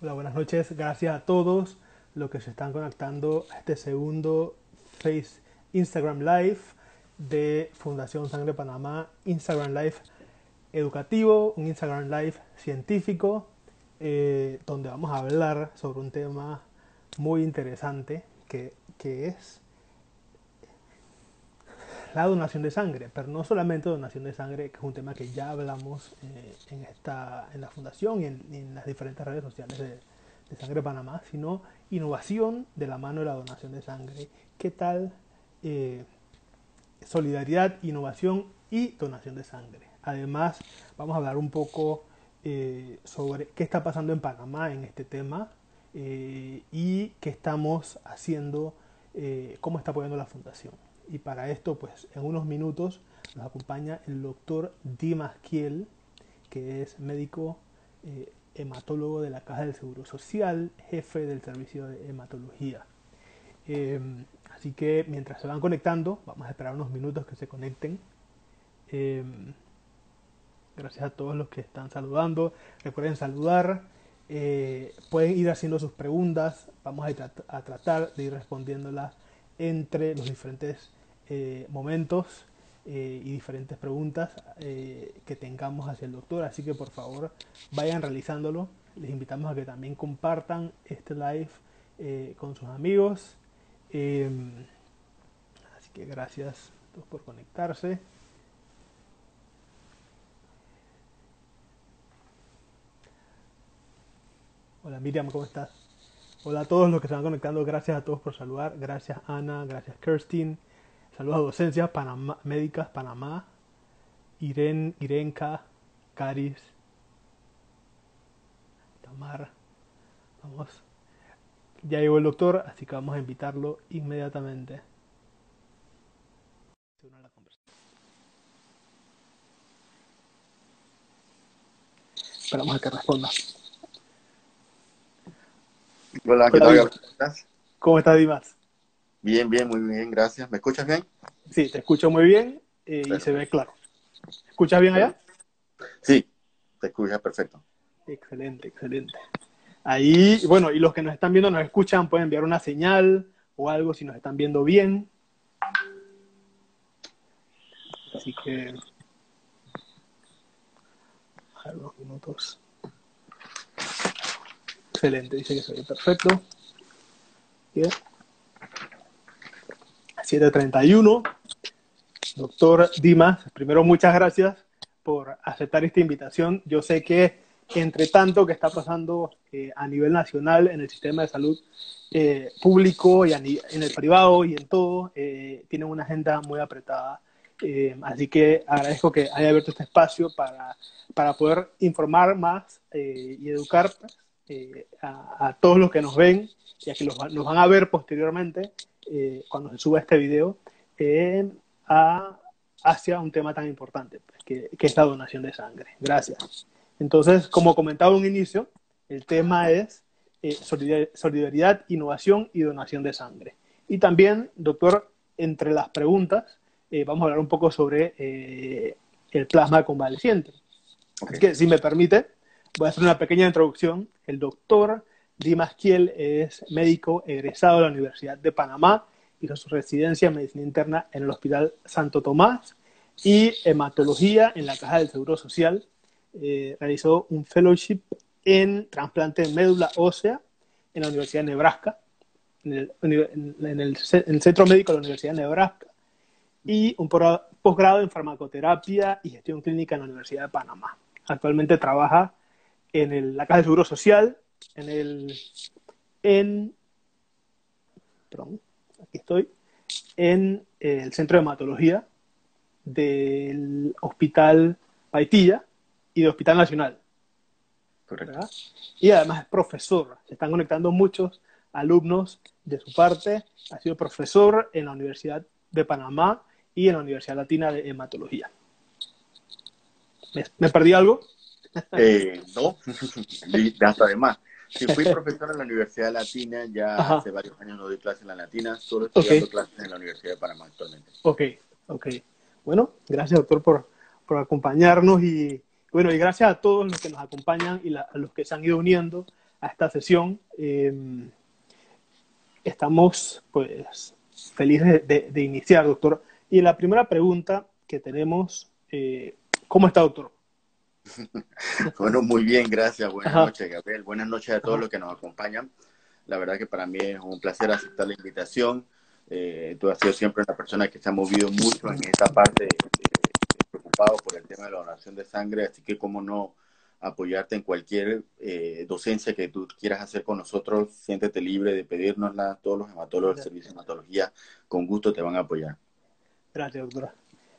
Hola, buenas noches. Gracias a todos los que se están conectando a este segundo Face Instagram Live de Fundación Sangre Panamá, Instagram Live educativo, un Instagram Live científico, eh, donde vamos a hablar sobre un tema muy interesante que, que es la donación de sangre, pero no solamente donación de sangre, que es un tema que ya hablamos eh, en, esta, en la fundación y en, las diferentes redes sociales de, Sangre Panamá, sino innovación de la mano de la donación de sangre. ¿Qué tal eh, solidaridad, innovación y donación de sangre? Además, vamos a hablar un poco eh, sobre qué está pasando en Panamá en este tema y qué estamos haciendo, cómo está apoyando la fundación. Y para esto, pues en unos minutos nos acompaña el doctor Dimas Kiel, que es médico eh, hematólogo de la Caja del Seguro Social, jefe del servicio de hematología. Em, así que mientras se van conectando, vamos a esperar unos minutos que se conecten. Em, gracias a todos los que están saludando. Recuerden saludar. Eh, pueden ir haciendo sus preguntas. Vamos a, a tratar de ir respondiéndolas entre los diferentes eh, momentos eh, y diferentes preguntas eh, que tengamos hacia el doctor. Así que por favor vayan realizándolo. Les invitamos a que también compartan este live con sus amigos. Em, así que gracias por conectarse. Hola Miriam, ¿cómo estás? Hola a todos los que se van conectando, gracias a todos por saludar, gracias Ana, gracias Kirstin, Saludos a Docencias Panamá, Médicas Panamá, Iren, Irenka, Caris, Tamar. Vamos. Ya llegó el doctor, así que vamos a invitarlo inmediatamente. Esperamos a que responda. Hola, ¿qué tal? ¿Cómo estás? ¿Cómo estás, Dimas? Bien, bien, muy bien, gracias. ¿Me escuchas bien? Sí, te escucho muy bien eh, y se ve claro. ¿Escuchas bien allá? Sí, te escuchas perfecto. Excelente, excelente. Ahí, bueno, y los que nos están viendo, nos escuchan, pueden enviar una señal o algo si nos están viendo bien. Así que... A unos minutos. Excelente, dice que se ve perfecto. Bien. 731. Doctor Dimas, primero muchas gracias por aceptar esta invitación. Yo sé que entre tanto que está pasando eh, a nivel nacional en el sistema de salud eh, público y en el privado y en todo, eh, tienen una agenda muy apretada. así que agradezco que haya abierto este espacio para, para poder informar más y educar a, todos los que nos ven y a que nos van a ver posteriormente eh, cuando se suba este video, hacia un tema tan importante, pues, que, es la donación de sangre. Gracias. Entonces, como comentaba en un inicio, el tema es eh, solidaridad, innovación y donación de sangre. Y también, doctor, entre las preguntas, eh, vamos a hablar un poco sobre el plasma convaleciente. Así que, si me permite, voy a hacer una pequeña introducción. El doctor Dimas Kiel es médico egresado de la Universidad de Panamá, hizo su residencia en medicina interna en el Hospital Santo Tomás y hematología en la Caja del Seguro Social. Eh, realizó un fellowship en trasplante de médula ósea en la Universidad de Nebraska, en el Centro Médico de la Universidad de Nebraska, y un posgrado en farmacoterapia y gestión clínica en la Universidad de Panamá. Actualmente trabaja en la Caja del Seguro Social en el, en, perdón, aquí estoy, en el centro de hematología del Hospital Paitilla y del Hospital Nacional. Correcto. Y además es profesor. Se están conectando muchos alumnos de su parte. Ha sido profesor en la Universidad de Panamá y en la Universidad Latina de Hematología. ¿Me, perdí algo? Eh, no, hasta además. Sí, fui profesor en la Universidad Latina, ya hace varios años no doy clases en la Latina, solo estoy dando clases en la Universidad de Panamá actualmente. Ok, ok. Bueno, gracias doctor por, por acompañarnos y bueno, y gracias a todos los que nos acompañan y a los que se han ido uniendo a esta sesión. Em, estamos pues felices de, iniciar, doctor. Y la primera pregunta que tenemos, eh, ¿cómo está, doctor? bueno, muy bien, gracias. Buenas noches, Gabriel. Buenas noches a todos los que nos acompañan. La verdad que para mí es un placer aceptar la invitación. Eh, tú has sido siempre una persona que se ha movido mucho en esta parte, preocupado por el tema de la donación de sangre, así que cómo no apoyarte en cualquier eh, docencia que tú quieras hacer con nosotros, siéntete libre de pedirnosla, todos los hematólogos del servicio de hematología con gusto te van a apoyar. Gracias, doctora.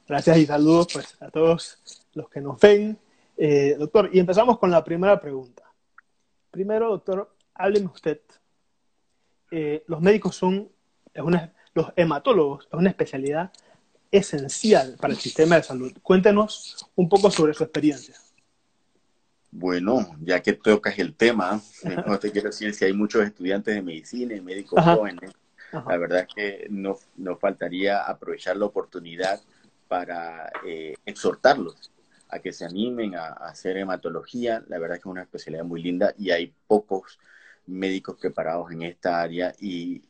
Gracias y saludos pues, a todos los que nos ven. Eh, doctor, y empezamos con la primera pregunta. Primero, doctor, hábleme usted. Eh, los médicos son, los hematólogos, es una especialidad esencial para el sistema de salud. Cuéntenos un poco sobre su experiencia. Bueno, ya que tocas el tema, no te quiero decir si hay muchos estudiantes de medicina y médicos jóvenes, la verdad es que nos, faltaría aprovechar la oportunidad para eh, exhortarlos a que se animen a, a, hacer hematología. La verdad es que es una especialidad muy linda y hay pocos médicos preparados en esta área y,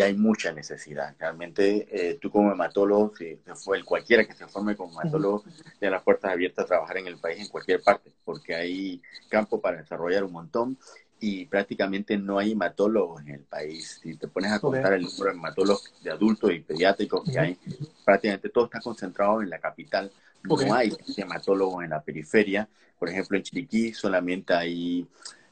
hay mucha necesidad. Realmente eh, tú como hematólogo, si fue el cualquiera que se forme como hematólogo, tiene las puertas abiertas a trabajar en el país en cualquier parte, porque hay campo para desarrollar un montón y prácticamente no hay hematólogos en el país. Si te pones a contar el número de hematólogos de adultos y pediátricos que hay, prácticamente todo está concentrado en la capital. No hay hematólogos en la periferia. Por ejemplo, en Chiriquí solamente hay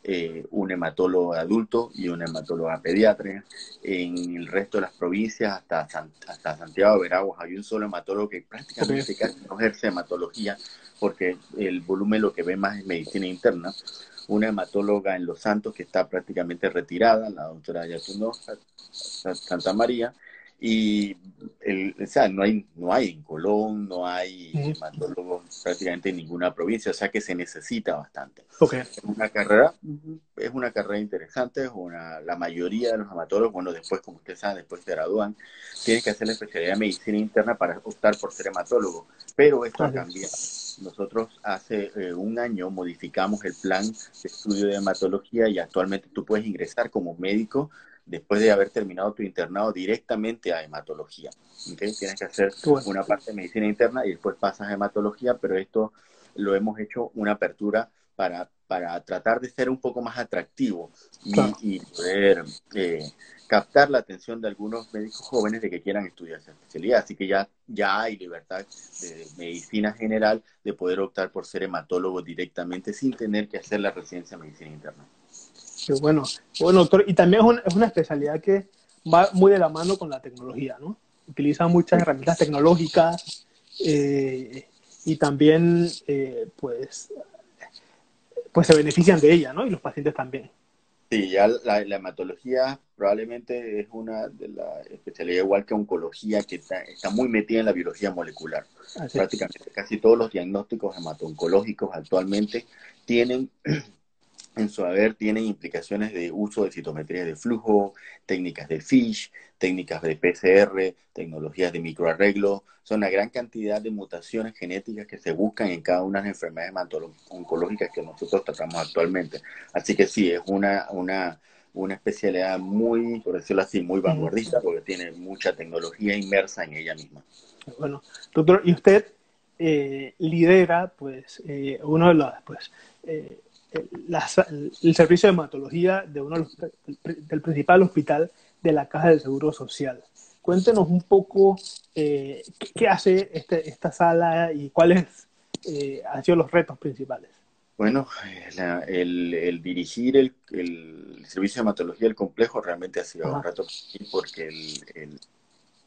eh, un hematólogo adulto y un hematólogo pediatra. En el resto de las provincias, hasta, hasta Santiago de Veraguas, hay un solo hematólogo que prácticamente casi no ejerce hematología porque el volumen lo que ve más es medicina interna. Una hematóloga en Los Santos que está prácticamente retirada, la doctora Yatuno Santa María, y el, o sea, no hay, no hay en Colón, no hay hematólogos prácticamente en ninguna provincia, o sea que se necesita bastante. Es una carrera, es una carrera interesante, es una, la mayoría de los hematólogos, bueno, después, como ustedes saben, después se gradúan, tienen que hacer la especialidad de medicina interna para optar por ser hematólogo, pero esto ha cambiado. Nosotros hace eh, un año modificamos el plan de estudio de hematología y actualmente tú puedes ingresar como médico después de haber terminado tu internado directamente a hematología. ¿okay? Tienes que hacer una parte de medicina interna y después pasas a hematología, pero esto lo hemos hecho una apertura para, para tratar de ser un poco más atractivo y, poder eh, captar la atención de algunos médicos jóvenes de que quieran estudiar esa especialidad. Así que ya, ya hay libertad de medicina general de poder optar por ser hematólogo directamente sin tener que hacer la residencia de medicina interna. Qué bueno. Bueno, doctor, y también es, una especialidad que va muy de la mano con la tecnología, ¿no? Utiliza muchas herramientas tecnológicas eh, y también, eh, pues, pues se benefician de ella, ¿no? Y los pacientes también. Sí, ya la, hematología probablemente es una de las especialidades igual que oncología que está, muy metida en la biología molecular. Prácticamente casi todos los diagnósticos hemato-oncológicos actualmente tienen en su haber tienen implicaciones de uso de citometría de flujo, técnicas de FISH, técnicas de PCR, tecnologías de microarreglo. Son una gran cantidad de mutaciones genéticas que se buscan en cada una de las enfermedades oncológicas que nosotros tratamos actualmente. Así que sí, es una, una, una especialidad muy, por decirlo así, muy vanguardista porque tiene mucha tecnología inmersa en ella misma. Bueno, doctor, y usted eh, lidera pues eh, uno de los pues eh, el servicio de hematología de uno del principal hospital de la Caja del Seguro Social. Cuéntenos un poco eh, qué, hace este, esta sala y cuáles eh, han sido los retos principales. Bueno, el, dirigir el, servicio de hematología del complejo realmente ha sido un reto porque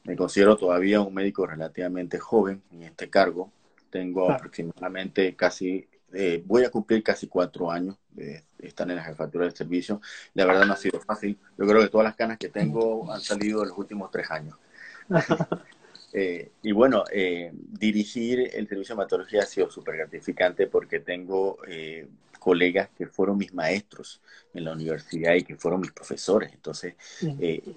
me considero todavía un médico relativamente joven en este cargo. Tengo aproximadamente casi eh, voy a cumplir casi cuatro años de estar en la jefatura del servicio. La verdad no ha sido fácil. Yo creo que todas las canas que tengo han salido en los últimos tres años. Eh, y bueno, eh, dirigir el servicio de hematología ha sido súper gratificante porque tengo eh, colegas que fueron mis maestros en la universidad y que fueron mis profesores. Entonces,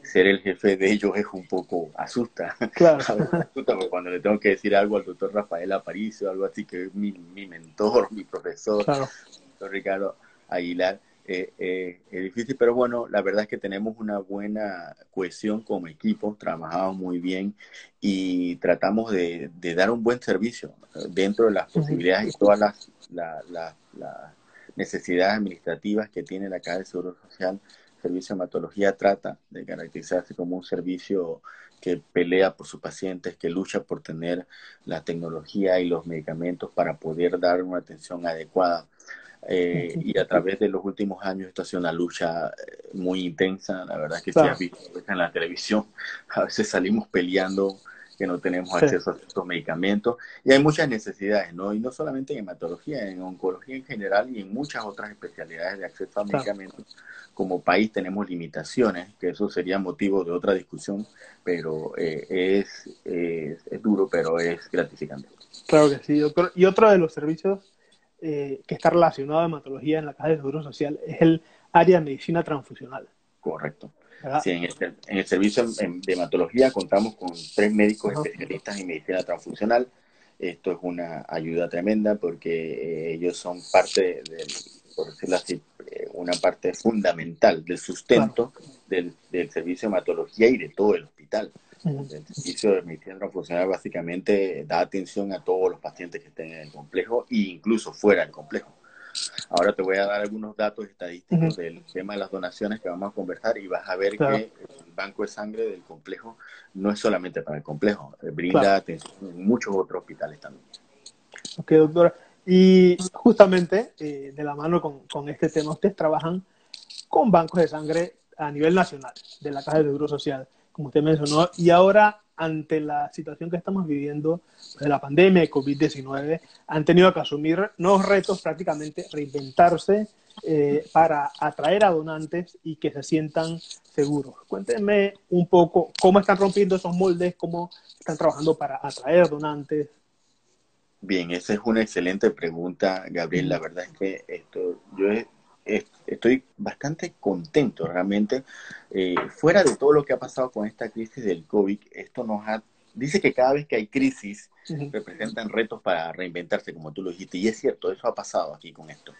ser el jefe de ellos es un poco asusta. Claro. asusta cuando le tengo que decir algo al doctor Rafael Aparicio, algo así que es mi, mentor, mi profesor, doctor Ricardo Aguilar eh, eh, es difícil, pero bueno, la verdad es que tenemos una buena cohesión como equipo, trabajamos muy bien y tratamos de, dar un buen servicio dentro de las posibilidades y todas las, las necesidades administrativas que tiene la Caja de Seguro Social. Servicio de hematología trata de caracterizarse como un servicio que pelea por sus pacientes, que lucha por tener la tecnología y los medicamentos para poder dar una atención adecuada eh, y a través de los últimos años esto ha sido una lucha eh, muy intensa, la verdad es que si has visto en la televisión, a veces salimos peleando que no tenemos acceso a estos medicamentos y hay muchas necesidades, ¿no? Y no solamente en hematología, en oncología en general y en muchas otras especialidades de acceso a medicamentos. Como país tenemos limitaciones, que eso sería motivo de otra discusión, pero eh, es, es, es, duro, pero es gratificante. Claro que sí, doctor. Y otro de los servicios eh, que está relacionado a hematología en la Caja de Seguro Social es el área de medicina transfusional. Correcto. Sí, en el, servicio de hematología contamos con tres médicos especialistas en medicina transfusional. Esto es una ayuda tremenda porque eh, ellos son parte del, por decirlo así, eh, una parte fundamental del sustento del, del, servicio de hematología y de todo el hospital. El servicio de medicina transfusional básicamente da atención a todos los pacientes que estén en el complejo e incluso fuera del complejo. Ahora te voy a dar algunos datos estadísticos del tema de las donaciones que vamos a conversar y vas a ver que el banco de sangre del complejo no es solamente para el complejo, eh, brinda atención en muchos otros hospitales también. Ok, doctora. Y justamente eh, de la mano con, con, este tema, ustedes trabajan con bancos de sangre a nivel nacional de la Caja de Seguro Social como usted mencionó, y ahora ante la situación que estamos viviendo de la pandemia de COVID-19, han tenido que asumir nuevos retos, prácticamente reinventarse eh, para atraer a donantes y que se sientan seguros. Cuéntenme un poco cómo están rompiendo esos moldes, cómo están trabajando para atraer donantes. Bien, esa es una excelente pregunta, Gabriel. La verdad es que esto, yo he estoy bastante contento realmente. Eh, fuera de todo lo que ha pasado con esta crisis del COVID, esto nos ha... Dice que cada vez que hay crisis representan retos para reinventarse, como tú lo dijiste, y es cierto, eso ha pasado aquí con esto.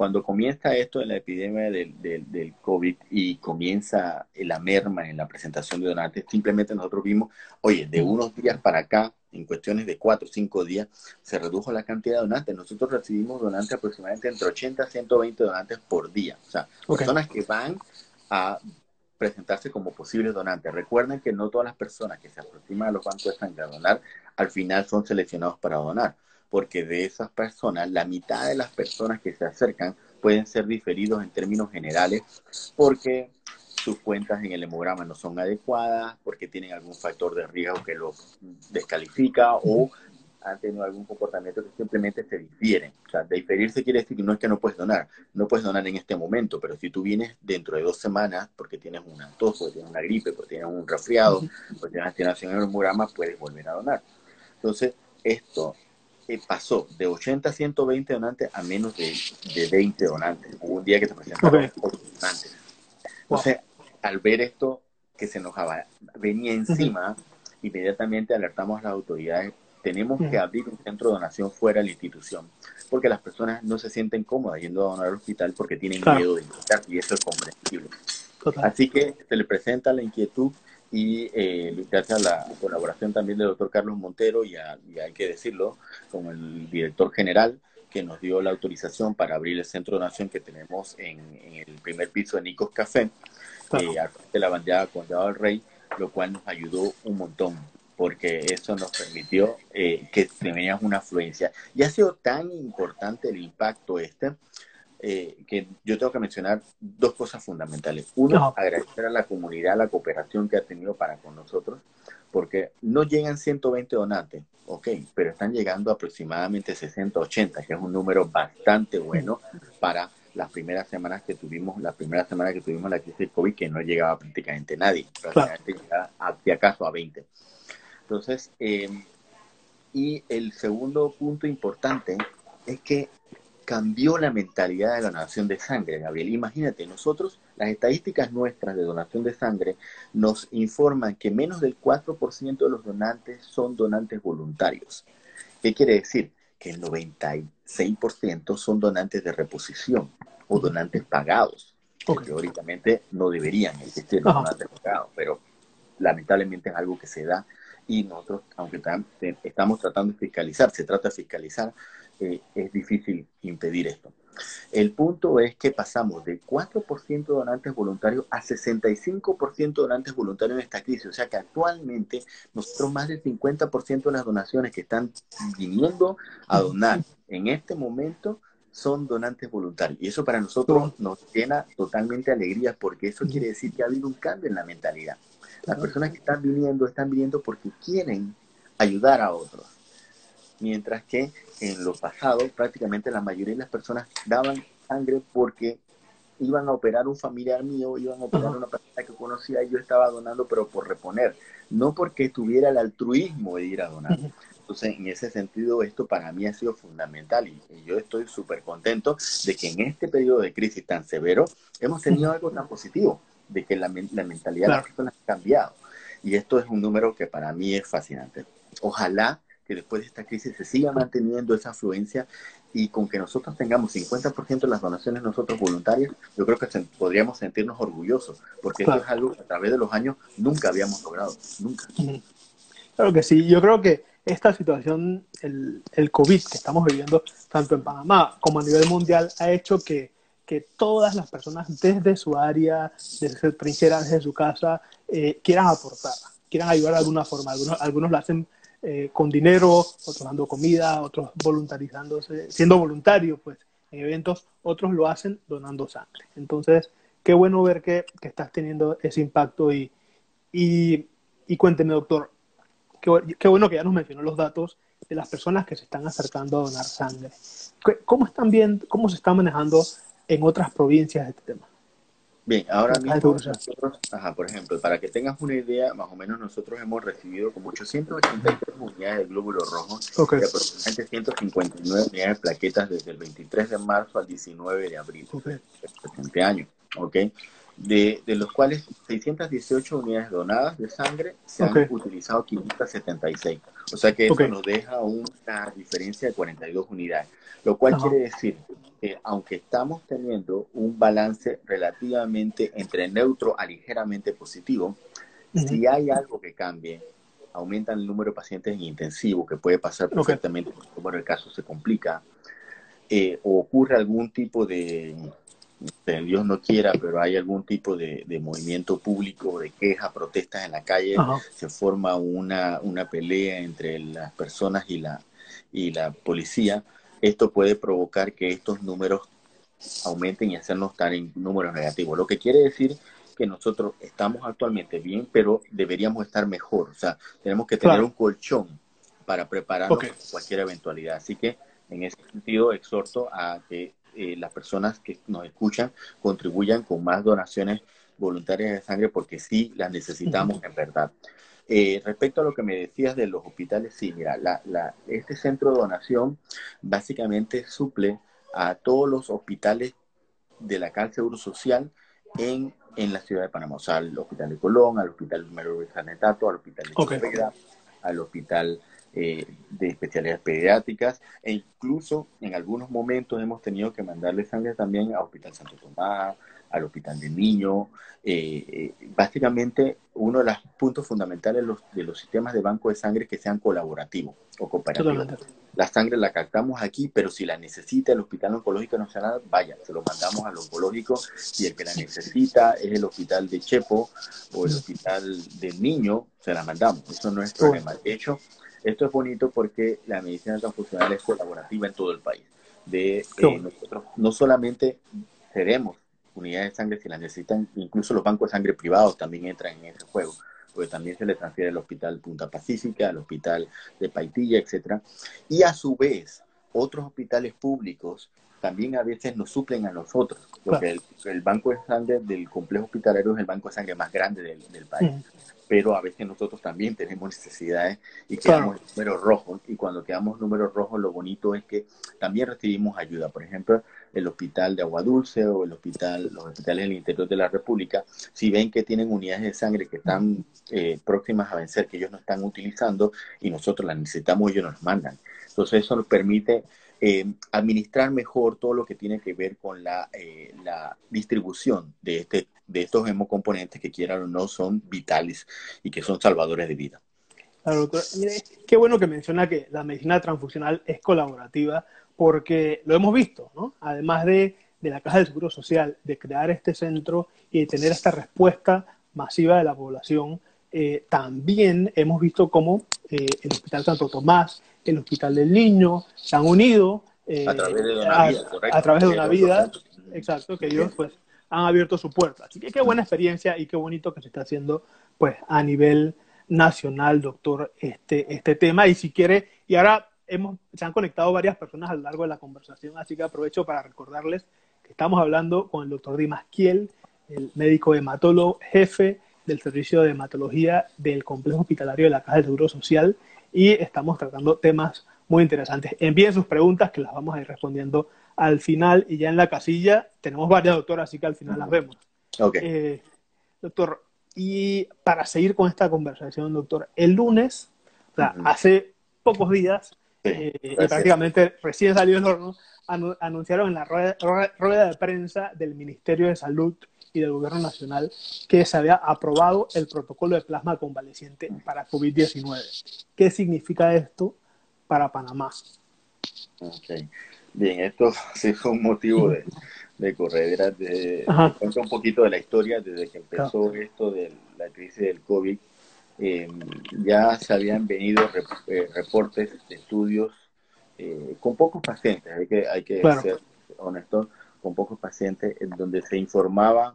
Cuando comienza esto en la epidemia del, del, del COVID y comienza la merma en la presentación de donantes, simplemente nosotros vimos, oye, de unos días para acá, en cuestiones de cuatro o cinco días, se redujo la cantidad de donantes. Nosotros recibimos donantes aproximadamente entre 80 a 120 donantes por día. O sea, personas que van a presentarse como posibles donantes. Recuerden que no todas las personas que se aproximan a los bancos de sangre a donar, al final son seleccionados para donar, porque de esas personas, la mitad de las personas que se acercan pueden ser diferidos en términos generales, porque sus cuentas en el hemograma no son adecuadas, porque tienen algún factor de riesgo que los descalifica o han tenido algún comportamiento que simplemente se difieren. O sea, diferirse quiere decir que no es que no puedes donar, no puedes donar en este momento, pero si tú vienes dentro de dos semanas porque tienes una tos, porque tienes una gripe, porque tienes un resfriado, porque tienes activación en el hemograma, puedes volver a donar. Entonces, esto eh, pasó de 80 a 120 donantes a menos de, de 20 donantes. Hubo un día que se presentaron donantes. Entonces, al ver esto que se nos venía encima, inmediatamente alertamos a las autoridades, tenemos que abrir un centro de donación fuera de la institución, porque las personas no se sienten cómodas yendo a donar al hospital porque tienen miedo de infectar, y eso es comprensible. Así que se le presenta la inquietud y eh, gracias a la colaboración también del doctor Carlos Montero y, hay que decirlo, como el director general, que nos dio la autorización para abrir el centro de donación que tenemos en, en el primer piso de Nicos Café, de la bandera Condado del Rey, lo cual nos ayudó un montón, porque eso nos permitió eh, que teníamos una afluencia. Y ha sido tan importante el impacto este, eh, que yo tengo que mencionar dos cosas fundamentales. Uno, agradecer a la comunidad la cooperación que ha tenido para con nosotros, porque no llegan 120 donantes, ok, pero están llegando aproximadamente 60, 80, que es un número bastante bueno para las primeras semanas que tuvimos, las primeras semanas que tuvimos la crisis COVID, que no llegaba prácticamente nadie, prácticamente llegaba de acaso a 20. Entonces, em, y el segundo punto importante es que cambió la mentalidad de la donación de sangre, Gabriel. Imagínate, nosotros, las estadísticas nuestras de donación de sangre nos informan que menos del 4% de los donantes son donantes voluntarios. ¿Qué quiere decir? Que el 96% son donantes de reposición. o donantes pagados. Que teóricamente no deberían existir los donantes pagados, pero lamentablemente es algo que se da y nosotros, aunque estamos tratando de fiscalizar, se trata de fiscalizar, eh, es difícil impedir esto. El punto es que pasamos de 4% donantes voluntarios a 65% donantes voluntarios en esta crisis. O sea que actualmente nosotros más del 50% de las donaciones que están viniendo a donar en este momento son donantes voluntarios. Y eso para nosotros nos llena totalmente de alegría porque eso quiere decir que ha habido un cambio en la mentalidad. Las personas que están viniendo están viniendo porque quieren ayudar a otros. Mientras que en lo pasado prácticamente la mayoría de las personas daban sangre porque iban a operar un familiar mío, iban a operar una persona que conocía y yo estaba donando, pero por reponer, no porque tuviera el altruismo de ir a donar. Entonces, en ese sentido, esto para mí ha sido fundamental y, yo estoy súper contento de que en este periodo de crisis tan severo hemos tenido algo tan positivo, de que la, mentalidad de las personas ha cambiado. Y esto es un número que para mí es fascinante. Ojalá que después de esta crisis se siga manteniendo esa afluencia y con que nosotros tengamos 50% de las donaciones nosotros voluntarias, yo creo que podríamos sentirnos orgullosos, porque esto es algo que a través de los años nunca habíamos logrado, nunca. Claro que sí, yo creo que esta situación, el, el COVID que estamos viviendo, tanto en Panamá como a nivel mundial, ha hecho que, que todas las personas desde su área, desde su trinchera, desde su casa, eh, quieran aportar, quieran ayudar de alguna forma. Algunos, algunos lo hacen eh, con dinero, otros dando comida, otros voluntarizándose, siendo voluntarios pues, en eventos, otros lo hacen donando sangre. Entonces, qué bueno ver que, que estás teniendo ese impacto y, y, cuénteme, doctor, qué, qué, bueno que ya nos mencionó los datos de las personas que se están acercando a donar sangre. ¿Cómo, están viendo, cómo se está manejando en otras provincias este tema? Bien, ahora mismo nosotros, ajá, por ejemplo, para que tengas una idea, más o menos nosotros hemos recibido como 883 unidades de glóbulo rojo y aproximadamente 159 unidades de plaquetas desde el 23 de marzo al 19 de abril okay. presente año, ¿ok? De, de, los cuales 618 unidades donadas de sangre se han utilizado 576. O sea que eso nos deja una diferencia de 42 unidades. Lo cual quiere decir que aunque estamos teniendo un balance relativamente entre neutro a ligeramente positivo, si hay algo que cambie, aumenta el número de pacientes en intensivo, que puede pasar perfectamente, bueno, el caso se complica, eh, o ocurre algún tipo de, Dios no quiera, pero hay algún tipo de, movimiento público, de queja, protestas en la calle, se forma una, una pelea entre las personas y la, y la policía, esto puede provocar que estos números aumenten y hacernos estar en números negativos. Lo que quiere decir que nosotros estamos actualmente bien, pero deberíamos estar mejor. O sea, tenemos que tener un colchón para prepararnos para cualquier eventualidad. Así que en ese sentido exhorto a que eh, las personas que nos escuchan contribuyan con más donaciones voluntarias de sangre porque sí las necesitamos en verdad. Eh, respecto a lo que me decías de los hospitales, sí, mira, la, este centro de donación básicamente suple a todos los hospitales de la Caja Seguro Social en, en la ciudad de Panamá, o sea, al Hospital de Colón, al Hospital Número de Sanetato, al Hospital de okay. al Hospital eh, de especialidades pediátricas e incluso en algunos momentos hemos tenido que mandarle sangre también al Hospital Santo Tomás, al Hospital del Niño. Eh, eh, básicamente, uno de los puntos fundamentales de los, de los sistemas de banco de sangre que sean colaborativos o cooperativos. La sangre la captamos aquí, pero si la necesita el Hospital Oncológico Nacional, vaya, se lo mandamos al oncológico y el que la necesita es el Hospital de Chepo o el Hospital del Niño, se la mandamos. Eso no es problema. De hecho, esto es bonito porque la medicina transfusional es colaborativa en todo el país. De, eh, nosotros no solamente cedemos unidades de sangre si las necesitan, incluso los bancos de sangre privados también entran en ese juego, porque también se le transfiere al Hospital Punta Pacífica, al Hospital de Paitilla, etcétera. Y a su vez, otros hospitales públicos también a veces nos suplen a nosotros, porque el, banco de sangre del complejo hospitalario es el banco de sangre más grande del, país pero a veces nosotros también tenemos necesidades y quedamos números rojos. Y cuando quedamos números rojos, lo bonito es que también recibimos ayuda. Por ejemplo, el hospital de Agua Dulce o el hospital, los hospitales del interior de la República, si ven que tienen unidades de sangre que están eh, próximas a vencer, que ellos no están utilizando y nosotros las necesitamos, ellos nos mandan. Entonces eso nos permite eh, administrar mejor todo lo que tiene que ver con la, la distribución de, este, de estos hemocomponentes que quieran o no son vitales y que son salvadores de vida. Claro, doctor. Mire, qué bueno que menciona que la medicina transfusional es colaborativa, porque lo hemos visto, ¿no? Además de, de la Caja del Seguro Social, de crear este centro y de tener esta respuesta masiva de la población, eh, también hemos visto cómo eh, el Hospital Santo Tomás, el Hospital del Niño, se han unido eh, a través de una vida, a través de una vida exacto, que ellos pues han abierto su puerta. Así que qué buena experiencia y qué bonito que se está haciendo pues a nivel nacional, doctor, este, este tema. Y si quiere, y ahora hemos, se han conectado varias personas a lo largo de la conversación, así que aprovecho para recordarles que estamos hablando con el doctor Dimas Kiel, el médico hematólogo jefe del Servicio de Hematología del Complejo Hospitalario de la Caja del Seguro Social y estamos tratando temas muy interesantes. Envíen sus preguntas que las vamos a ir respondiendo al final y ya en la casilla tenemos varias doctoras, así que al final las vemos. Okay. Eh, doctor, y para seguir con esta conversación, doctor, el lunes, o sea, hace pocos días, eh, prácticamente recién salió del horno, anunciaron en la rueda, rueda, de prensa del Ministerio de Salud y del Gobierno Nacional que se había aprobado el protocolo de plasma convaleciente para COVID-19. ¿Qué significa esto para Panamá? Okay. Bien, esto sí fue un motivo de, de corredera. De, un poquito de la historia desde que empezó esto de la crisis del COVID. Eh, ya se habían venido eh, reportes de estudios eh, con pocos pacientes, hay que, hay que ser honestos, con pocos pacientes, en donde se informaba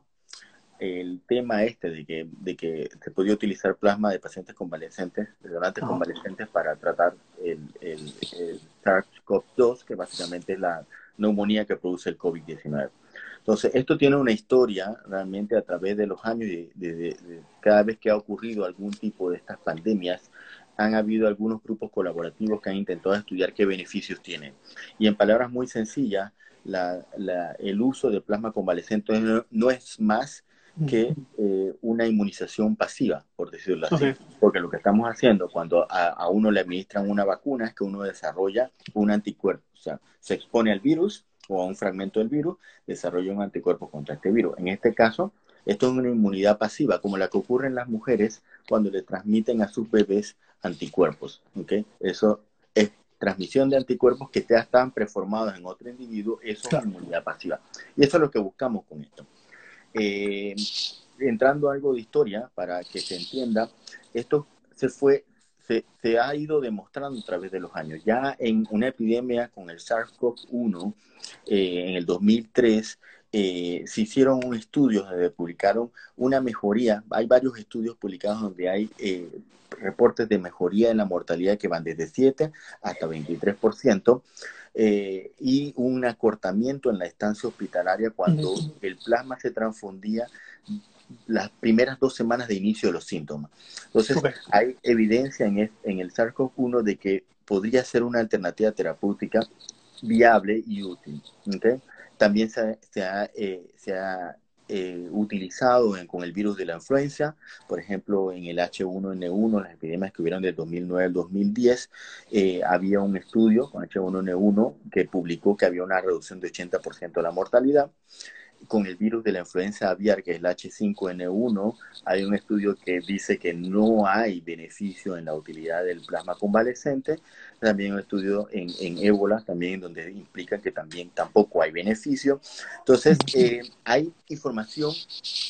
el tema este de que, de que se podía utilizar plasma de pacientes convalescentes, de donantes convalescentes para tratar el, el, el SARS-CoV-2, que básicamente es la neumonía que produce el COVID-19. Entonces, esto tiene una historia realmente a través de los años, de, cada vez que ha ocurrido algún tipo de estas pandemias, han habido algunos grupos colaborativos que han intentado estudiar qué beneficios tienen. Y en palabras muy sencillas, el uso de plasma convalescente no, es más que eh, una inmunización pasiva, por decirlo así. Porque lo que estamos haciendo cuando a, a, uno le administran una vacuna es que uno desarrolla un anticuerpo. O sea, se expone al virus o a un fragmento del virus, desarrolla un anticuerpo contra este virus. En este caso, esto es una inmunidad pasiva, como la que ocurre en las mujeres cuando le transmiten a sus bebés anticuerpos. ¿okay? Eso es transmisión de anticuerpos que ya están preformados en otro individuo, eso es inmunidad pasiva. Y eso es lo que buscamos con esto. Eh, entrando algo de historia, para que se entienda, esto se fue se, ha ido demostrando a través de los años. Ya en una epidemia con el SARS-CoV-1 eh, en el 2003, eh, se hicieron un estudio donde publicaron una mejoría. Hay varios estudios publicados donde hay eh, reportes de mejoría en la mortalidad que van desde 7 hasta 23%. y un acortamiento en la estancia hospitalaria cuando el plasma se transfundía las primeras dos semanas de inicio de los síntomas. Entonces, hay evidencia en, en el SARS-CoV-1 de que podría ser una alternativa terapéutica viable y útil. También se, ha, eh, eh, utilizado con el virus de la influenza, por ejemplo, en el H1N1, las epidemias que hubieron del 2009 al 2010, eh, había un estudio con H1N1 que publicó que había una reducción de 80% de la mortalidad con el virus de la influenza aviar, que es el H5N1, hay un estudio que dice que no hay beneficio en la utilidad del plasma convalescente. También un estudio en, en ébola, también donde implica que también tampoco hay beneficio. Entonces, eh, hay información,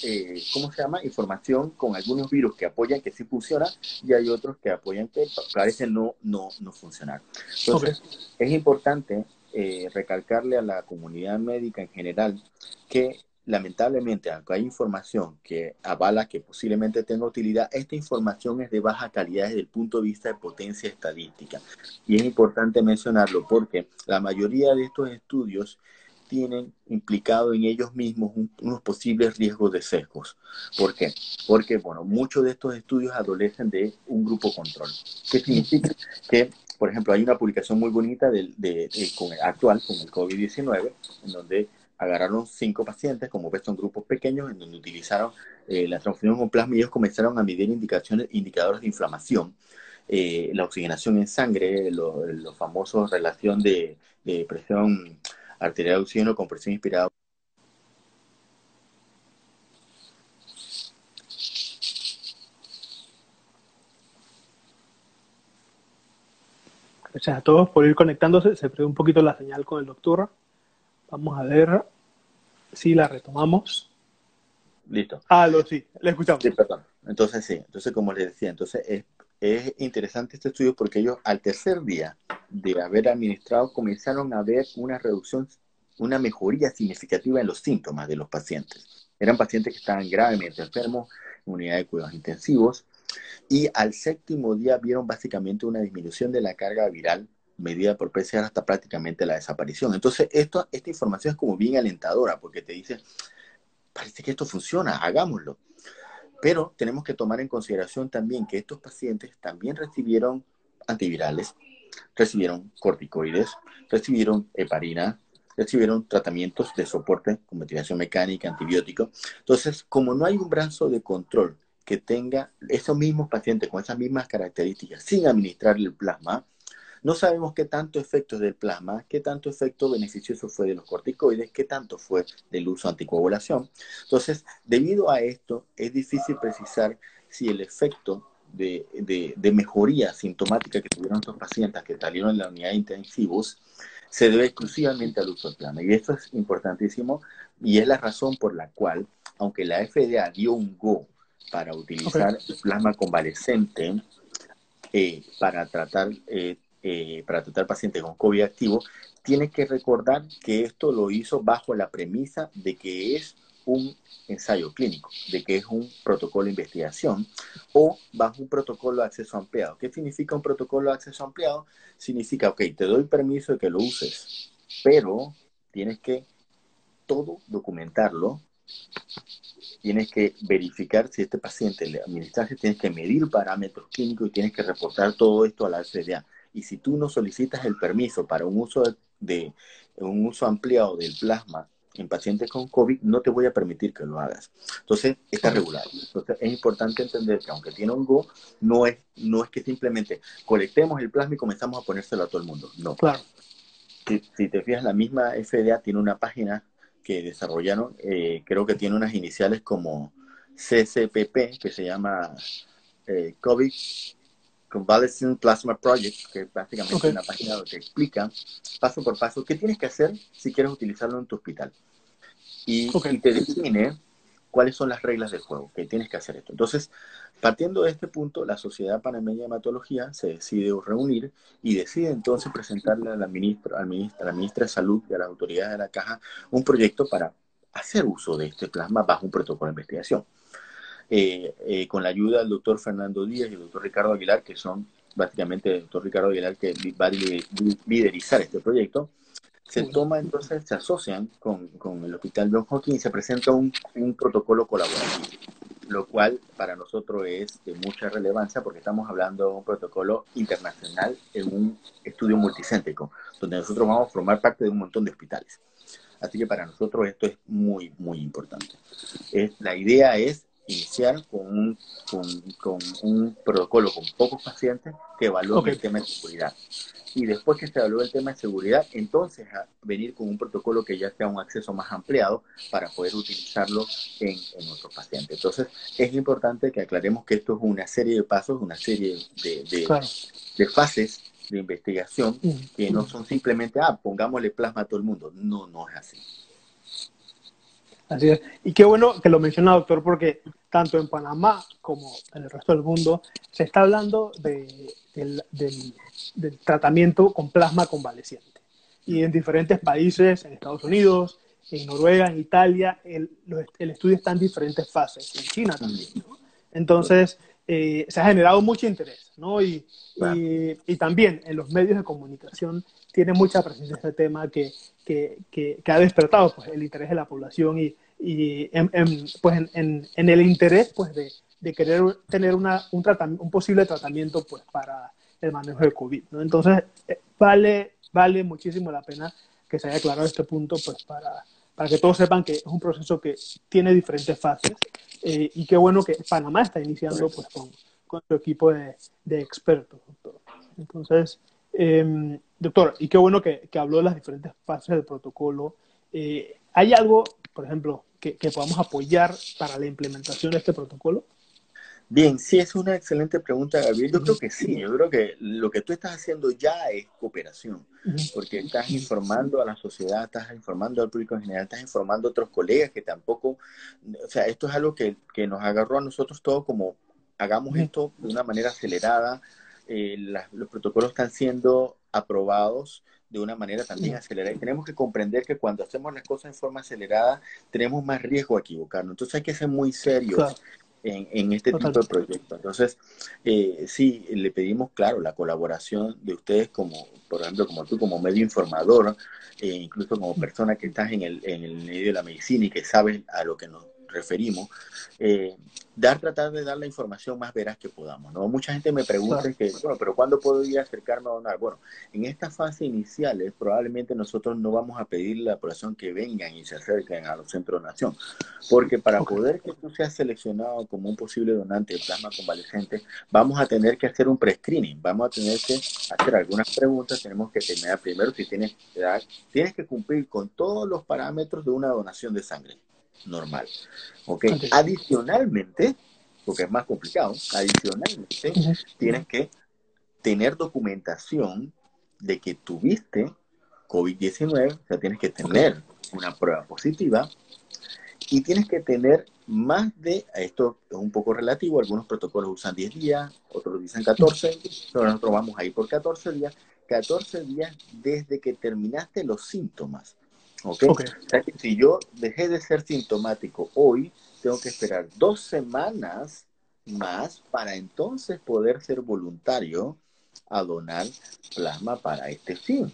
eh, ¿cómo se llama? Información con algunos virus que apoyan que sí funciona y hay otros que apoyan que parece no, no, no funcionar. Entonces, es importante eh, recalcarle a la comunidad médica en general que lamentablemente, aunque hay información que avala que posiblemente tenga utilidad, esta información es de baja calidad desde el punto de vista de potencia estadística. Y es importante mencionarlo porque la mayoría de estos estudios tienen implicado en ellos mismos unos posibles riesgos de sesgos. ¿Por qué? Porque, bueno, muchos de estos estudios adolecen de un grupo control. ¿Qué significa? Que por ejemplo, hay una publicación muy bonita de, con el actual, con el COVID-19, en donde agarraron cinco pacientes, como ves, son grupos pequeños, en donde utilizaron eh, la transfusión con plasma y ellos comenzaron a medir indicaciones, indicadores de inflamación. eh, la oxigenación en sangre, los famosos relación de, de presión arterial de oxígeno con presión inspirada O sea, todos por ir conectándose, se perdió un poquito la señal con el doctor. Vamos a ver si la retomamos. Listo. Ah, lo sí, le escuchamos. Sí, perdón. Entonces, sí, entonces como les decía, entonces es, es interesante este estudio porque ellos al tercer día de haber administrado comenzaron a ver una reducción, una mejoría significativa en los síntomas de los pacientes. Eran pacientes que estaban gravemente enfermos, en unidad de cuidados intensivos, y al séptimo día vieron básicamente una disminución de la carga viral medida por PCR hasta prácticamente la desaparición. Entonces, esto, esta información es como bien alentadora porque te dice, parece que esto funciona, hagámoslo. Pero tenemos que tomar en consideración también que estos pacientes también recibieron antivirales, recibieron corticoides, recibieron heparina, recibieron tratamientos de soporte con ventilación mecánica, antibiótico. Entonces, como no hay un brazo de control que tenga esos mismos pacientes con esas mismas características sin administrar el plasma, no sabemos qué tanto efecto del plasma, qué tanto efecto beneficioso fue de los corticoides, qué tanto fue del uso anticoagulación. Entonces, debido a esto, es difícil precisar si el efecto de, de, mejoría sintomática que tuvieron estos pacientes que salieron en la unidad de intensivos se debe exclusivamente al uso del plasma. Y esto es importantísimo y es la razón por la cual, aunque la FDA dio un go para utilizar el plasma convalescente eh, para tratar eh, eh, para tratar pacientes con COVID activo, tiene que recordar que esto lo hizo bajo la premisa de que es un ensayo clínico, de que es un protocolo de investigación o bajo un protocolo de acceso ampliado. ¿Qué significa un protocolo de acceso ampliado? Significa, ok, te doy permiso de que lo uses, pero tienes que todo documentarlo tienes que verificar si este paciente le administraste, tienes que medir parámetros clínicos y tienes que reportar todo esto a la FDA. Y si tú no solicitas el permiso para un uso de, un uso ampliado del plasma en pacientes con COVID, no te voy a permitir que lo hagas. Entonces, está regulado. Entonces, es importante entender que aunque tiene un GO, no es, no es que simplemente colectemos el plasma y comenzamos a ponérselo a todo el mundo. No. Claro. Si, si te fijas, la misma FDA tiene una página que desarrollaron, eh, creo que tiene unas iniciales como CCPP, que se llama eh, COVID Convalescent Plasma Project, que es básicamente una página que explica paso por paso qué tienes que hacer si quieres utilizarlo en tu hospital. Y, y te define cuáles son las reglas del juego, que tienes que hacer esto. Entonces, partiendo de este punto, la Sociedad Panameña de Hematología se decide reunir y decide entonces presentarle a la ministra, al ministra, a la ministra de Salud y a las autoridades de la Caja un proyecto para hacer uso de este plasma bajo un protocolo de investigación. Eh, eh, con la ayuda del doctor Fernando Díaz y el doctor Ricardo Aguilar, que son básicamente el doctor Ricardo Aguilar que va a liderizar este proyecto, se toma entonces, se asocian con, con, el Hospital John Hopkins y se presenta un, un, protocolo colaborativo, lo cual para nosotros es de mucha relevancia porque estamos hablando de un protocolo internacional en un estudio multicéntrico, donde nosotros vamos a formar parte de un montón de hospitales. Así que para nosotros esto es muy, muy importante. Es, la idea es iniciar con un, con, con un protocolo con pocos pacientes que evalúe el tema de seguridad y después que se evalúe el tema de seguridad, entonces a venir con un protocolo que ya sea un acceso más ampliado para poder utilizarlo en, en nuestros pacientes. Entonces, es importante que aclaremos que esto es una serie de pasos, una serie de, de, fases de investigación que no son simplemente, ah, pongámosle plasma a todo el mundo. No, no es así. Así es. Y qué bueno que lo menciona, doctor, porque tanto en Panamá como en el resto del mundo se está hablando de, del, del, tratamiento con plasma convaleciente. Y en diferentes países, en Estados Unidos, en Noruega, en Italia, el, el estudio está en diferentes fases, en China también. Entonces, eh, se ha generado mucho interés, ¿no? Y, y, y, también en los medios de comunicación tiene mucha presencia este tema que, que, que, ha despertado pues, el interés de la población y, y en, pues, en, en, el interés pues, de, de querer tener una, un, un posible tratamiento pues, para el manejo de COVID. ¿no? Entonces, eh, vale, vale muchísimo la pena que se haya aclarado este punto pues, para, para que todos sepan que es un proceso que tiene diferentes fases eh, y qué bueno que Panamá está iniciando pues, con, su equipo de, expertos, doctor. Entonces, em, doctor, y qué bueno que, habló de las diferentes fases del protocolo. Eh, ¿Hay algo, por ejemplo, que, que podamos apoyar para la implementación de este protocolo? Bien, sí, es una excelente pregunta, Gabriel. Yo creo que sí, yo creo que lo que tú estás haciendo ya es cooperación, porque estás informando a la sociedad, estás informando al público en general, estás informando a otros colegas que tampoco, o sea, esto es algo que, nos agarró a nosotros todos como hagamos esto de una manera acelerada, eh, los protocolos están siendo aprobados de una manera también acelerada y tenemos que comprender que cuando hacemos las cosas en forma acelerada tenemos más riesgo a equivocarnos. Entonces hay que ser muy serios en, este tipo de proyectos. Entonces, eh, sí, le pedimos, claro, la colaboración de ustedes como, por ejemplo, como tú, como medio informador, e incluso como persona que estás en el, en el medio de la medicina y que sabes a lo que nos referimos, eh, dar, tratar de dar la información más veraz que podamos. ¿no? Mucha gente me pregunta que, bueno, pero ¿cuándo puedo ir a acercarme a donar? Bueno, en esta fase iniciales probablemente nosotros no vamos a pedirle a la población que vengan y se acerquen a los centros de donación, porque para poder que tú seas seleccionado como un posible donante de plasma convalescente, vamos a tener que hacer un pre-screening, vamos a tener que hacer algunas preguntas, tenemos que tener primero si tienes edad, tienes que cumplir con todos los parámetros de una donación de sangre normal. ¿ok? Adicionalmente, porque es más complicado, adicionalmente tienes que tener documentación de que tuviste COVID-19, o sea, tienes que tener una prueba positiva y tienes que tener más de, esto es un poco relativo, algunos protocolos usan 10 días, otros dicen 14, pero nosotros vamos a ir por 14 días, 14 días desde que terminaste los síntomas. ¿Okay? O sea que si yo dejé de ser sintomático hoy, tengo que esperar dos semanas más para entonces poder ser voluntario a donar plasma para este fin.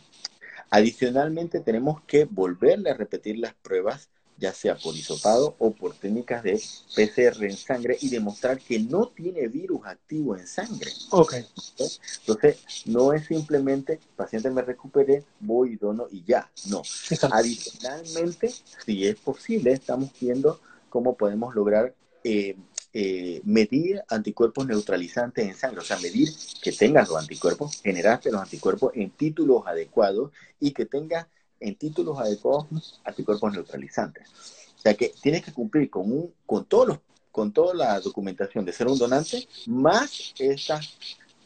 Adicionalmente, tenemos que volverle a repetir las pruebas ya sea por hisopado o por técnicas de PCR en sangre y demostrar que no tiene virus activo en sangre. Ok. Entonces, no es simplemente, paciente me recupere, voy y dono y ya. No. Adicionalmente, si es posible, estamos viendo cómo podemos lograr eh, eh, medir anticuerpos neutralizantes en sangre, o sea, medir que tengas los anticuerpos, generaste los anticuerpos en títulos adecuados y que tengas en títulos adecuados anticuerpos neutralizantes. O sea que tienes que cumplir con, un, con, todos los, con toda la documentación de ser un donante, más estas,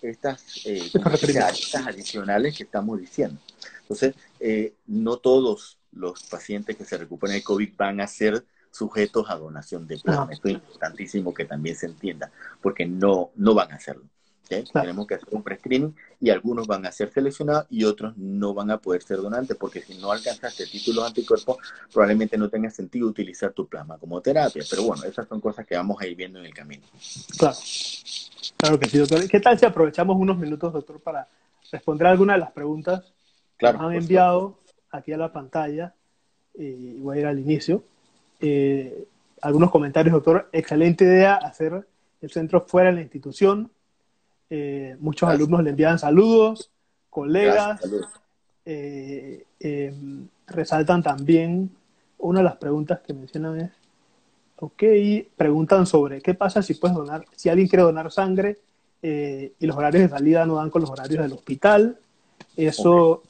estas, eh, estas adicionales que estamos diciendo. Entonces, eh, no todos los pacientes que se recuperen de COVID van a ser sujetos a donación de plasma. Esto es importantísimo que también se entienda, porque no, no van a hacerlo. Tenemos que hacer un pre-screening y algunos van a ser seleccionados y otros no van a poder ser donantes porque si no alcanzaste títulos anticuerpos probablemente no tenga sentido utilizar tu plasma como terapia. Pero bueno, esas son cosas que vamos a ir viendo en el camino. Claro, claro que sí, doctor. ¿Qué tal si aprovechamos unos minutos, doctor, para responder algunas de las preguntas que nos han enviado aquí a la pantalla? y voy a ir al inicio. Eh, algunos comentarios, doctor. Excelente idea hacer el centro fuera de la institución eh, muchos alumnos le envían saludos, colegas. Eh, em, resaltan también, una de las preguntas que mencionan es, ok, preguntan sobre qué pasa si puedes donar, si alguien quiere donar sangre eh, y los horarios de salida no dan con los horarios del hospital. Eso,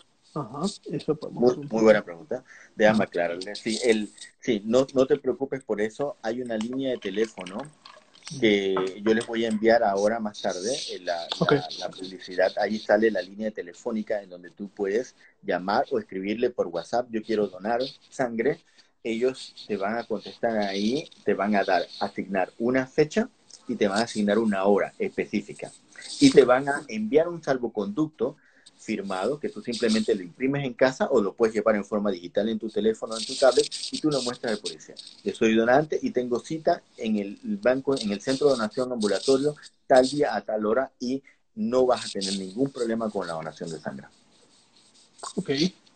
eso muy, muy, buena pregunta. Déjame aclararle. Sí, el, sí no, no te preocupes por eso. Hay una línea de teléfono que yo les voy a enviar ahora más tarde eh, la, la, publicidad. Ahí sale la línea telefónica en donde tú puedes llamar o escribirle por WhatsApp, yo quiero donar sangre. Ellos te van a contestar ahí, te van a dar, asignar una fecha y te van a asignar una hora específica. Y te van a enviar un salvoconducto firmado que tú simplemente lo imprimes en casa o lo puedes llevar en forma digital en tu teléfono, en tu tablet y tú lo muestras al policía. Yo soy donante y tengo cita en el banco, en el centro de donación ambulatorio, tal día a tal hora y no vas a tener ningún problema con la donación de sangre. Ok,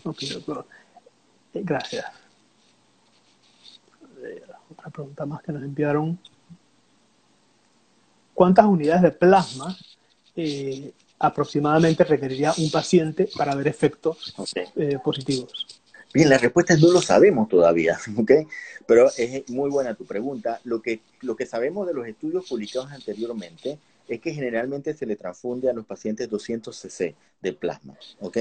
ok, doctor. Eh, gracias. Otra pregunta más que nos enviaron. ¿Cuántas unidades de plasma eh, aproximadamente requeriría un paciente para ver efectos eh, positivos? Bien, la respuesta es no lo sabemos todavía, ¿ok? Pero es muy buena tu pregunta. Lo que, lo que sabemos de los estudios publicados anteriormente es que generalmente se le transfunde a los pacientes 200 cc de plasma, ¿ok?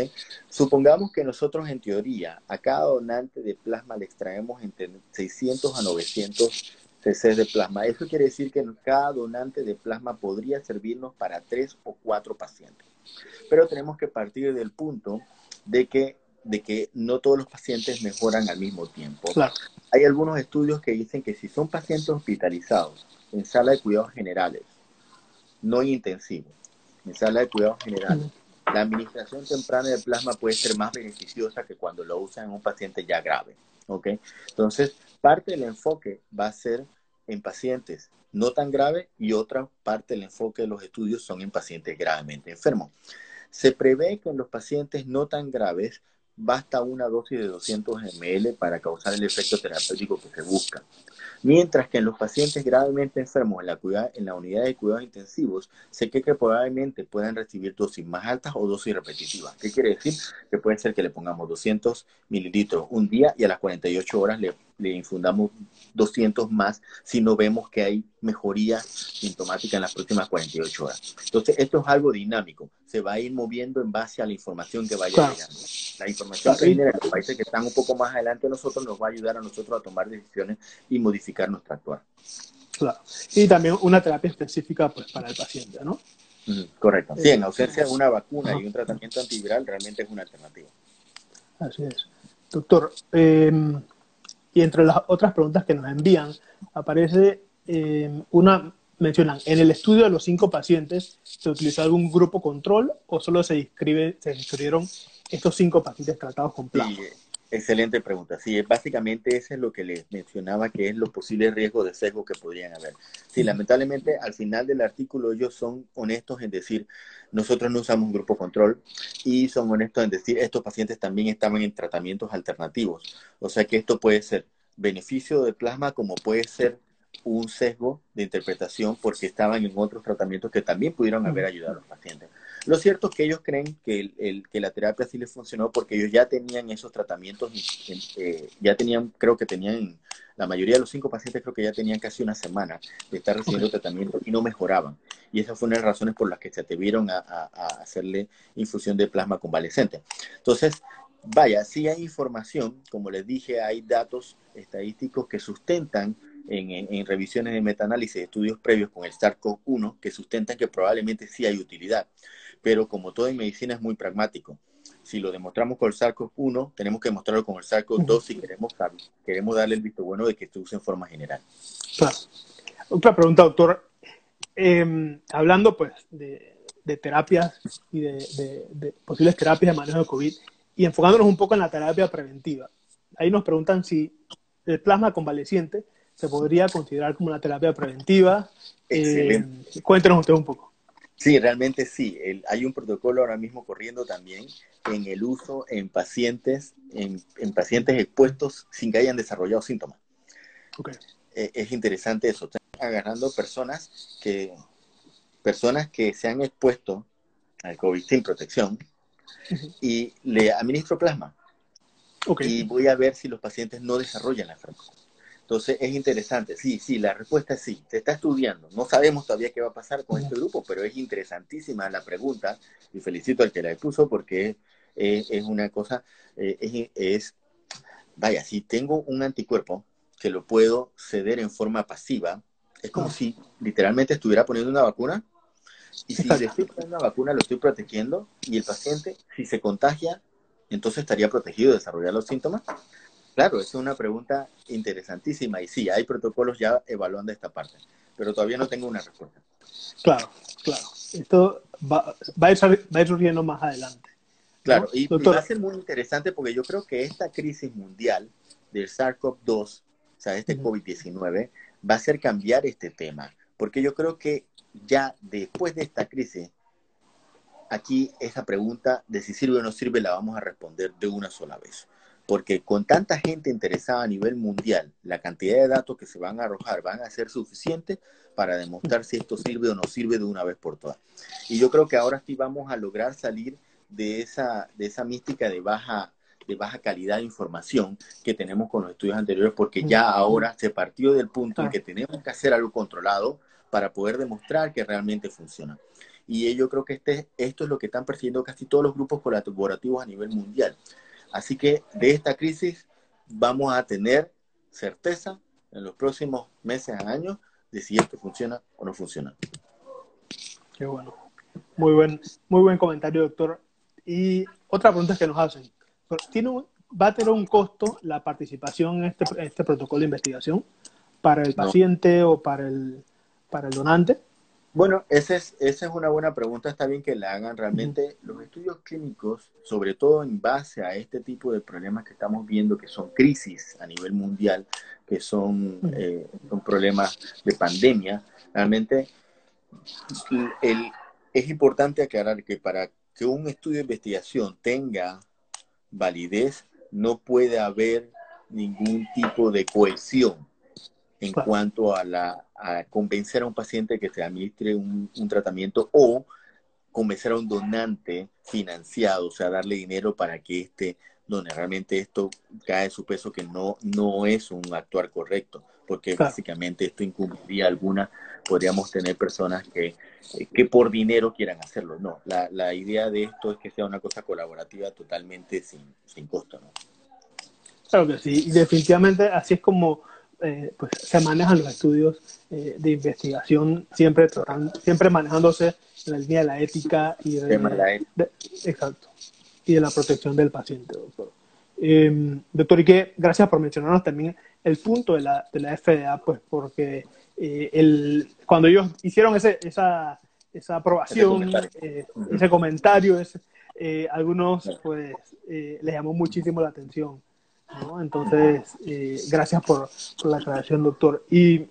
Supongamos que nosotros en teoría a cada donante de plasma le extraemos entre 600 a 900 cc de plasma. Eso quiere decir que cada donante de plasma podría servirnos para tres o cuatro pacientes. Pero tenemos que partir del punto de que, de que no todos los pacientes mejoran al mismo tiempo. Hay algunos estudios que dicen que si son pacientes hospitalizados en sala de cuidados generales, no intensivos, en sala de cuidados generales, la administración temprana de plasma puede ser más beneficiosa que cuando lo usan en un paciente ya grave. ¿ok? Entonces, parte del enfoque va a ser en pacientes no tan graves y otra parte del enfoque de los estudios son en pacientes gravemente enfermos. Se prevé que en los pacientes no tan graves basta una dosis de 200 ml para causar el efecto terapéutico que se busca. Mientras que en los pacientes gravemente enfermos en la, en la unidad de cuidados intensivos, se cree que probablemente puedan recibir dosis más altas o dosis repetitivas. ¿Qué quiere decir? Que puede ser que le pongamos 200 mililitros un día y a las 48 horas le, le infundamos 200 más si no vemos que hay mejoría sintomática en las próximas 48 horas. Entonces, esto es algo dinámico. Se va a ir moviendo en base a la información que vaya llegando. La información que viene de los países que están un poco más adelante de nosotros nos va a ayudar a nosotros a tomar decisiones y modificar nuestra actuar. Claro. Y también una terapia específica pues, para el paciente, ¿no? correcto. Sí, en ausencia de una vacuna y un tratamiento antiviral, realmente es una alternativa. Así es. Doctor, eh, y entre las otras preguntas que nos envían, aparece eh, una, mencionan, en el estudio de los cinco pacientes, ¿se utilizó algún grupo control o solo se, inscribe, se inscribieron estos cinco pacientes tratados con plasma? Sí, excelente pregunta. Sí, básicamente eso es lo que les mencionaba, que es los posibles riesgos de sesgo que podrían haber. Sí, lamentablemente al final del artículo ellos son honestos en decir, nosotros no usamos un grupo control y son honestos en decir, estos pacientes también estaban en tratamientos alternativos. O sea que esto puede ser beneficio de plasma como puede ser un sesgo de interpretación porque estaban en otros tratamientos que también pudieron haber ayudado a los pacientes. Lo cierto es que ellos creen que, el, que la terapia sí les funcionó porque ellos ya tenían esos tratamientos, eh, ya tenían, creo que tenían, la mayoría de los cinco pacientes creo que ya tenían casi una semana de estar recibiendo tratamiento y no mejoraban. Y esas fueron las razones por las que se atrevieron a, a hacerle infusión de plasma convalescente. Entonces, vaya, sí hay información, como les dije, hay datos estadísticos que sustentan en, revisiones de metaanálisis de estudios previos con el SARS-CoV-1 que sustentan que probablemente sí hay utilidad. Pero como todo en medicina es muy pragmático. Si lo demostramos con el SARS-CoV-1, tenemos que demostrarlo con el SARS-CoV-2 si queremos, queremos darle el visto bueno de que se use en forma general. Claro. Otra pregunta, doctor. Em, hablando pues de, terapias y de, de, posibles terapias de manejo de COVID y enfocándonos un poco en la terapia preventiva. Ahí nos preguntan si el plasma convaleciente se podría considerar como una terapia preventiva. Eh, cuéntenos usted un poco. Sí, realmente sí. hay un protocolo ahora mismo corriendo también en el uso en pacientes, en, pacientes expuestos sin que hayan desarrollado síntomas. Okay. Eh, es interesante eso. Están agarrando personas que, personas que se han expuesto al COVID sin protección y le administro plasma. Okay. Y voy a ver si los pacientes no desarrollan la enfermedad. Entonces es interesante, sí, sí, la respuesta es sí, se está estudiando. No sabemos todavía qué va a pasar con este grupo, pero es interesantísima la pregunta. Y felicito al que la puso porque es, una cosa, eh, es, vaya, si tengo un anticuerpo que lo puedo ceder en forma pasiva, es como si literalmente estuviera poniendo una vacuna. Y si le estoy poniendo una vacuna lo estoy protegiendo y el paciente, si se contagia, entonces estaría protegido de desarrollar los síntomas. Claro, es una pregunta interesantísima y sí, hay protocolos ya evaluando esta parte, pero todavía no tengo una respuesta. Claro, claro. Esto va, a, ir, surgiendo más adelante. Claro, y, va a ser muy interesante porque yo creo que esta crisis mundial del SARS-CoV-2, o sea, este COVID-19, va a hacer cambiar este tema, porque yo creo que ya después de esta crisis, aquí esa pregunta de si sirve o no sirve la vamos a responder de una sola vez porque con tanta gente interesada a nivel mundial, la cantidad de datos que se van a arrojar van a ser suficientes para demostrar si esto sirve o no sirve de una vez por todas. Y yo creo que ahora sí vamos a lograr salir de esa, de esa mística de baja, de baja calidad de información que tenemos con los estudios anteriores, porque ya ahora se partió del punto en que tenemos que hacer algo controlado, para poder demostrar que realmente funciona. Y yo creo que este, esto es lo que están persiguiendo casi todos los grupos colaborativos a nivel mundial. Así que de esta crisis vamos a tener certeza en los próximos meses a años de si esto funciona o no funciona. Qué bueno. Muy buen, muy buen comentario, doctor. Y otra pregunta que nos hacen. ¿Tiene ¿Va a tener un costo la participación en este, este protocolo de investigación para el paciente o para el, para el donante? Bueno, esa es, esa es una buena pregunta. Está bien que la hagan. Realmente los estudios clínicos, sobre todo en base a este tipo de problemas que estamos viendo, que son crisis a nivel mundial, que son, eh, son problemas de pandemia, realmente el, es importante aclarar que para que un estudio de investigación tenga validez, no puede haber ningún tipo de cohesión en cuanto a, la, a convencer a un paciente que se administre un, tratamiento o convencer a un donante financiado, o sea, darle dinero para que este donde realmente esto cae su peso que no, no es un actuar correcto, porque básicamente esto incumpliría alguna, podríamos tener personas que, que por dinero quieran hacerlo. No, la, la idea de esto es que sea una cosa colaborativa totalmente sin, sin costo, ¿no? Claro que sí, y definitivamente así es como eh, pues, se manejan los estudios eh, de investigación, siempre, siempre manejándose en la línea de la ética y de, exacto, y de la protección del paciente, doctor. Em, doctor Ike, gracias por mencionarnos también el punto de la, de la FDA, pues porque eh, el, cuando ellos hicieron ese, esa, esa aprobación, ese comentario, ese, algunos pues les llamó muchísimo la atención. Entonces, eh, gracias por, la aclaración, doctor. Y,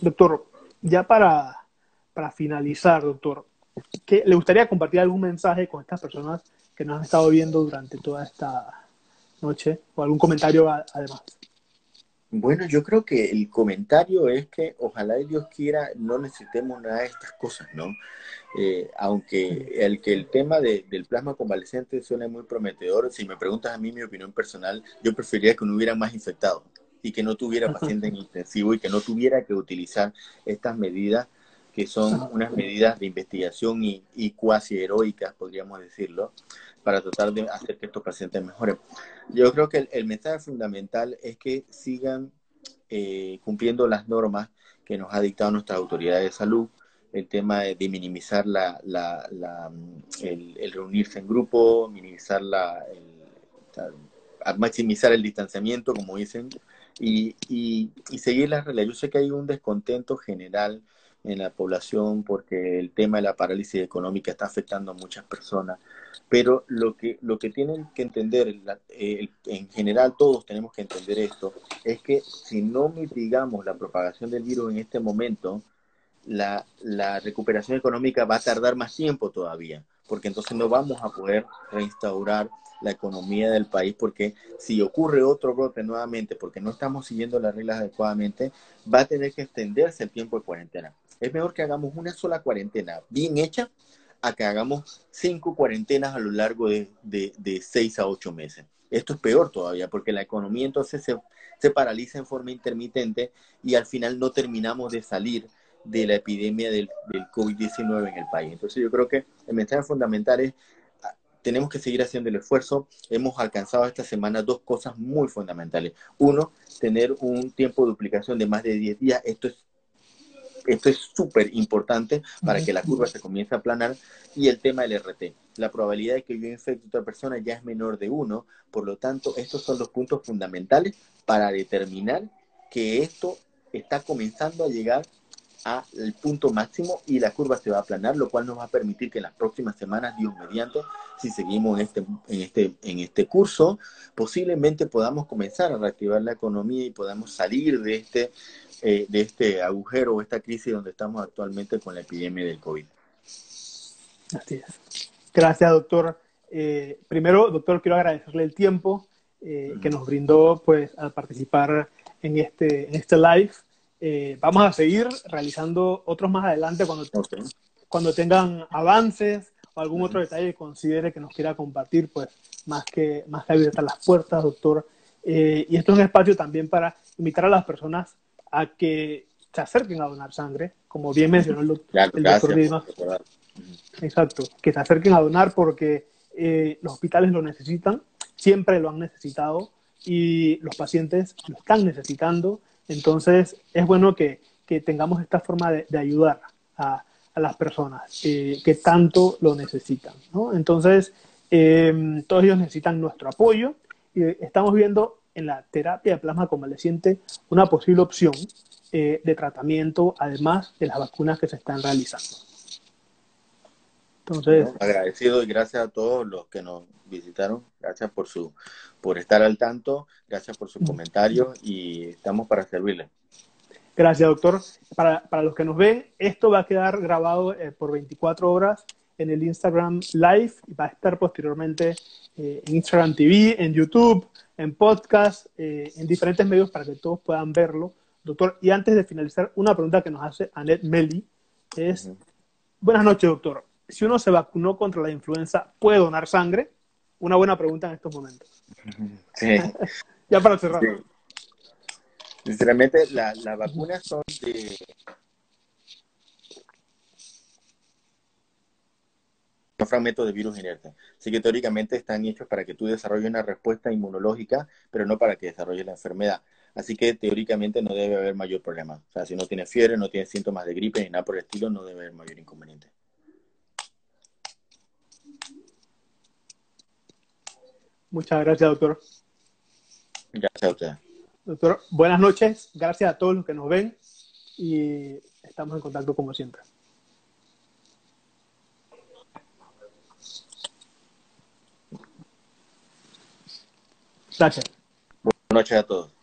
doctor, ya para, para finalizar, doctor, ¿qué, ¿le gustaría compartir algún mensaje con estas personas que nos han estado viendo durante toda esta noche? ¿O algún comentario además? Bueno, yo creo que el comentario es que ojalá Dios quiera no necesitemos nada de estas cosas, ¿no? Eh, aunque el que el tema del plasma convalescente suene muy prometedor, si me preguntas a mí mi opinión personal, yo preferiría que no hubiera más infectados y que no tuviera pacientes en intensivo y que no tuviera que utilizar estas medidas que son unas medidas de investigación y, y cuasi heroicas, podríamos decirlo, para tratar de hacer que estos pacientes mejoren. Yo creo que el, mensaje fundamental es que sigan eh, cumpliendo las normas que nos ha dictado nuestra autoridad de salud, el tema de, minimizar la, la, el, reunirse en grupo, minimizar la, maximizar el distanciamiento, como dicen, y, y, seguir las reglas. Yo sé que hay un descontento general en la población porque el tema de la parálisis económica está afectando a muchas personas. Pero lo que, lo que tienen que entender, en general todos tenemos que entender esto, es que si no mitigamos la propagación del virus en este momento, la, la recuperación económica va a tardar más tiempo todavía, porque entonces no vamos a poder reinstaurar la economía del país, porque si ocurre otro brote nuevamente, porque no estamos siguiendo las reglas adecuadamente, va a tener que extenderse el tiempo de cuarentena. Es mejor que hagamos una sola cuarentena bien hecha a que hagamos cinco cuarentenas a lo largo de, de, seis a ocho meses. Esto es peor todavía, porque la economía entonces se, se paraliza en forma intermitente y al final no terminamos de salir de la epidemia del, del COVID-19 en el país. Entonces yo creo que el mensaje fundamental es tenemos que seguir haciendo el esfuerzo. Hemos alcanzado esta semana dos cosas muy fundamentales. Uno, tener un tiempo de duplicación de más de 10 días. Esto es esto es súper importante para que la curva se comience a aplanar. Y el tema del RT. La probabilidad de que yo infecte a otra persona ya es menor de uno. Por lo tanto, estos son los puntos fundamentales para determinar que esto está comenzando a llegar al punto máximo y la curva se va a aplanar, lo cual nos va a permitir que en las próximas semanas, Dios mediante, si seguimos en este, en este, en este curso, posiblemente podamos comenzar a reactivar la economía y podamos salir de este, eh, de este agujero o esta crisis donde estamos actualmente con la epidemia del COVID. Así es. Gracias, doctor. Eh, primero, doctor, quiero agradecerle el tiempo eh, que nos brindó pues, al participar en este, en este live. Eh, vamos a seguir realizando otros más adelante cuando, cuando tengan avances o algún otro detalle que considere que nos quiera compartir, pues más que, más que abiertas las puertas, doctor. Eh, y esto es un espacio también para invitar a las personas a que se acerquen a donar sangre, como bien mencionó el, doctor Dimas. Exacto, que se acerquen a donar porque eh, los hospitales lo necesitan, siempre lo han necesitado y los pacientes lo están necesitando. Entonces, es bueno que, que tengamos esta forma de, ayudar a, a, las personas eh, que tanto lo necesitan. ¿no? Entonces, eh, todos ellos necesitan nuestro apoyo y estamos viendo en la terapia de plasma convaleciente una posible opción eh, de tratamiento, además de las vacunas que se están realizando. Entonces, agradecido y gracias a todos los que nos visitaron, gracias por su por estar al tanto, gracias por su comentario y estamos para servirle. Gracias, doctor. Para, para los que nos ven, esto va a quedar grabado eh, por 24 horas en el Instagram Live y va a estar posteriormente eh, en Instagram TV, en YouTube, en podcast, eh, en diferentes medios para que todos puedan verlo. Doctor, y antes de finalizar, una pregunta que nos hace Annette Meli es, buenas noches, doctor. Si uno se vacunó contra la influenza, ¿puede donar sangre? Una buena pregunta en estos momentos. Sí. ya para cerrar. Sinceramente, las vacunas son de un fragmento de virus inerte. Así que teóricamente están hechos para que tú desarrolles una respuesta inmunológica, pero no para que desarrolles la enfermedad. Así que teóricamente no debe haber mayor problema. O sea, si no tienes fiebre, no tienes síntomas de gripe ni nada por el estilo, no debe haber mayor inconveniente. Muchas gracias, doctor. Gracias a usted. Doctor, buenas noches. Gracias a todos los que nos ven y estamos en contacto como siempre. Gracias. Buenas noches a todos.